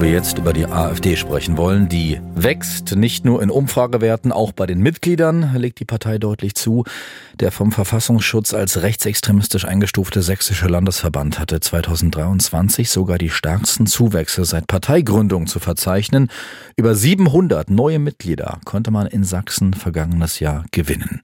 Wir jetzt über die AfD sprechen wollen, die wächst nicht nur in Umfragewerten, auch bei den Mitgliedern legt die Partei deutlich zu. Der vom Verfassungsschutz als rechtsextremistisch eingestufte Sächsische Landesverband hatte 2023 sogar die stärksten Zuwächse seit Parteigründung zu verzeichnen. Über 700 neue Mitglieder konnte man in Sachsen vergangenes Jahr gewinnen.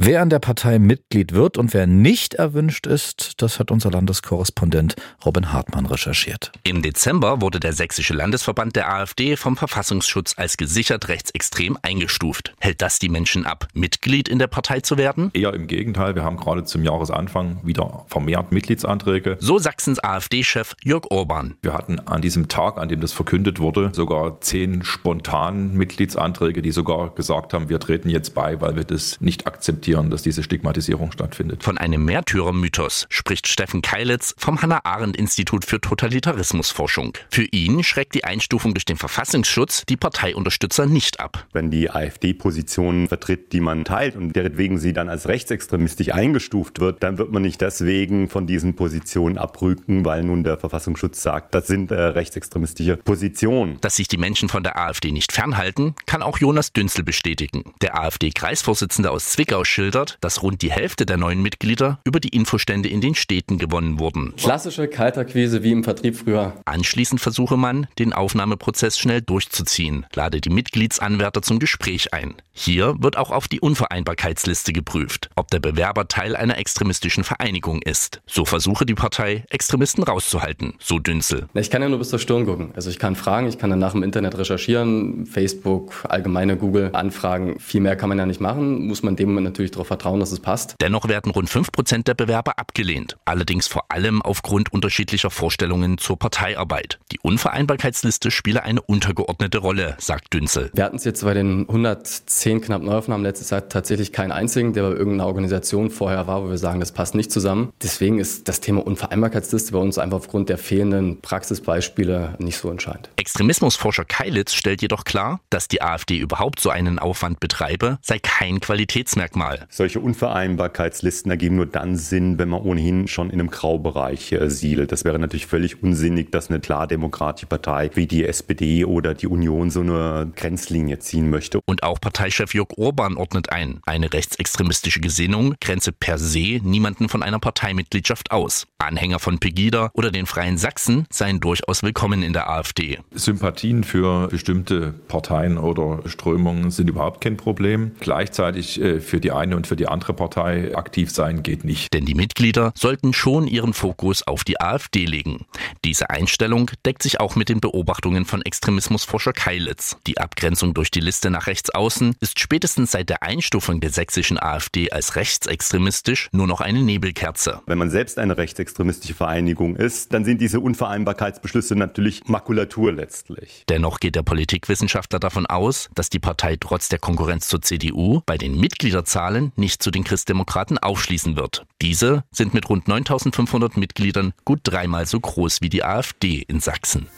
Wer an der Partei Mitglied wird und wer nicht erwünscht ist, das hat unser Landeskorrespondent Robin Hartmann recherchiert. Im Dezember wurde der Sächsische Landesverband der AfD vom Verfassungsschutz als gesichert rechtsextrem eingestuft. Hält das die Menschen ab, Mitglied in der Partei zu werden? Eher im Gegenteil, wir haben gerade zum Jahresanfang wieder vermehrt Mitgliedsanträge. So Sachsens AfD-Chef Jörg Orban. Wir hatten an diesem Tag, an dem das verkündet wurde, sogar zehn spontanen Mitgliedsanträge, die sogar gesagt haben, wir treten jetzt bei, weil wir das nicht akzeptieren akzeptieren, dass diese Stigmatisierung stattfindet. Von einem Märtyrermythos spricht Steffen Keilitz vom Hannah-Arendt-Institut für Totalitarismusforschung. Für ihn schreckt die Einstufung durch den Verfassungsschutz die Parteiunterstützer nicht ab. Wenn die AfD Positionen vertritt, die man teilt und deretwegen sie dann als rechtsextremistisch eingestuft wird, dann wird man nicht deswegen von diesen Positionen abrücken, weil nun der Verfassungsschutz sagt, das sind äh, rechtsextremistische Positionen. Dass sich die Menschen von der AfD nicht fernhalten, kann auch Jonas Dünzel bestätigen. Der AfD-Kreisvorsitzende aus Zwickau schildert, dass rund die Hälfte der neuen Mitglieder über die Infostände in den Städten gewonnen wurden. Klassische Kalterquise wie im Vertrieb früher. Anschließend versuche man, den Aufnahmeprozess schnell durchzuziehen, lade die Mitgliedsanwärter zum Gespräch ein. Hier wird auch auf die Unvereinbarkeitsliste geprüft, ob der Bewerber Teil einer extremistischen Vereinigung ist. So versuche die Partei, Extremisten rauszuhalten, so Dünzel. Ich kann ja nur bis zur Stirn gucken. Also ich kann fragen, ich kann danach im Internet recherchieren, Facebook, allgemeine Google Anfragen. Viel mehr kann man ja nicht machen, muss man dem natürlich darauf vertrauen, dass es passt. Dennoch werden rund 5% der Bewerber abgelehnt. Allerdings vor allem aufgrund unterschiedlicher Vorstellungen zur Parteiarbeit. Die Unvereinbarkeitsliste spiele eine untergeordnete Rolle, sagt Dünzel. Wir hatten es jetzt bei den 110 knapp Neuaufnahmen letztes Jahr tatsächlich keinen einzigen, der bei irgendeiner Organisation vorher war, wo wir sagen, das passt nicht zusammen. Deswegen ist das Thema Unvereinbarkeitsliste bei uns einfach aufgrund der fehlenden Praxisbeispiele nicht so entscheidend. Extremismusforscher Keilitz stellt jedoch klar, dass die AfD überhaupt so einen Aufwand betreibe, sei kein Qualitätsmerkmal. Solche Unvereinbarkeitslisten ergeben nur dann Sinn, wenn man ohnehin schon in einem Graubereich äh, siedelt. Das wäre natürlich völlig unsinnig, dass eine klar demokratische Partei wie die SPD oder die Union so eine Grenzlinie ziehen möchte. Und auch Parteichef Jörg Orban ordnet ein. Eine rechtsextremistische Gesinnung grenze per se niemanden von einer Parteimitgliedschaft aus. Anhänger von Pegida oder den Freien Sachsen seien durchaus willkommen in der AfD. Sympathien für bestimmte Parteien oder Strömungen sind überhaupt kein Problem. Gleichzeitig äh, für die eine und für die andere Partei aktiv sein geht nicht. Denn die Mitglieder sollten schon ihren Fokus auf die AfD legen. Diese Einstellung deckt sich auch mit den Beobachtungen von Extremismusforscher Keilitz. Die Abgrenzung durch die Liste nach rechts außen ist spätestens seit der Einstufung der sächsischen AfD als rechtsextremistisch nur noch eine Nebelkerze. Wenn man selbst eine rechtsextremistische Vereinigung ist, dann sind diese Unvereinbarkeitsbeschlüsse natürlich Makulatur letztlich. Dennoch geht der Politikwissenschaftler davon aus, dass die Partei trotz der Konkurrenz zur CDU bei den Mitgliederzahlen Zahlen nicht zu den Christdemokraten aufschließen wird. Diese sind mit rund 9500 Mitgliedern gut dreimal so groß wie die AfD in Sachsen.